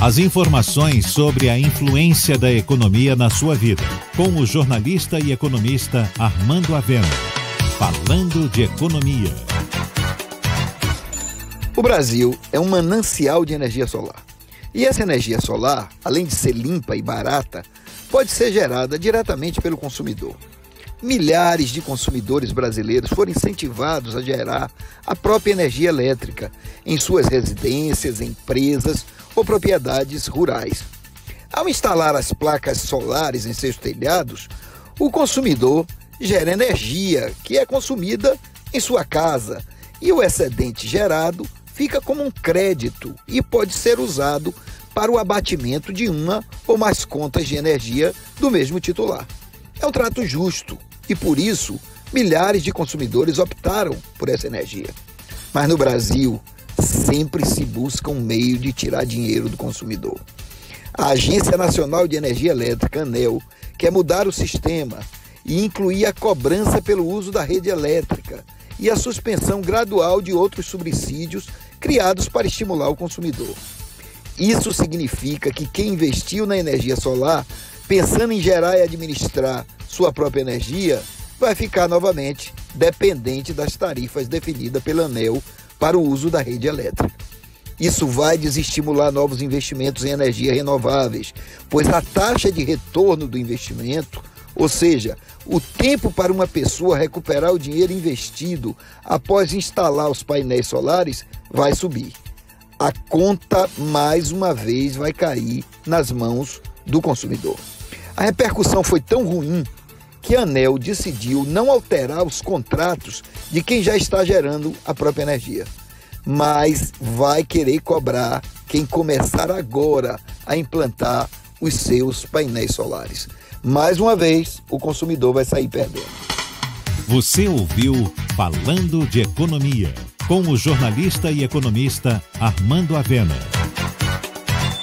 As informações sobre a influência da economia na sua vida, com o jornalista e economista Armando Avena. Falando de economia. O Brasil é um manancial de energia solar. E essa energia solar, além de ser limpa e barata, pode ser gerada diretamente pelo consumidor. Milhares de consumidores brasileiros foram incentivados a gerar a própria energia elétrica em suas residências, empresas ou propriedades rurais. Ao instalar as placas solares em seus telhados, o consumidor gera energia que é consumida em sua casa e o excedente gerado fica como um crédito e pode ser usado para o abatimento de uma ou mais contas de energia do mesmo titular. É um trato justo e por isso milhares de consumidores optaram por essa energia. Mas no Brasil, sempre se busca um meio de tirar dinheiro do consumidor. A Agência Nacional de Energia Elétrica, ANEL, quer mudar o sistema e incluir a cobrança pelo uso da rede elétrica e a suspensão gradual de outros subsídios criados para estimular o consumidor. Isso significa que quem investiu na energia solar, pensando em gerar e administrar sua própria energia, vai ficar novamente dependente das tarifas definidas pela ANEL para o uso da rede elétrica. Isso vai desestimular novos investimentos em energias renováveis, pois a taxa de retorno do investimento, ou seja, o tempo para uma pessoa recuperar o dinheiro investido após instalar os painéis solares, vai subir. A conta, mais uma vez, vai cair nas mãos do consumidor. A repercussão foi tão ruim que a ANEL decidiu não alterar os contratos de quem já está gerando a própria energia, mas vai querer cobrar quem começar agora a implantar os seus painéis solares. Mais uma vez, o consumidor vai sair perdendo. Você ouviu Falando de Economia, com o jornalista e economista Armando Avena.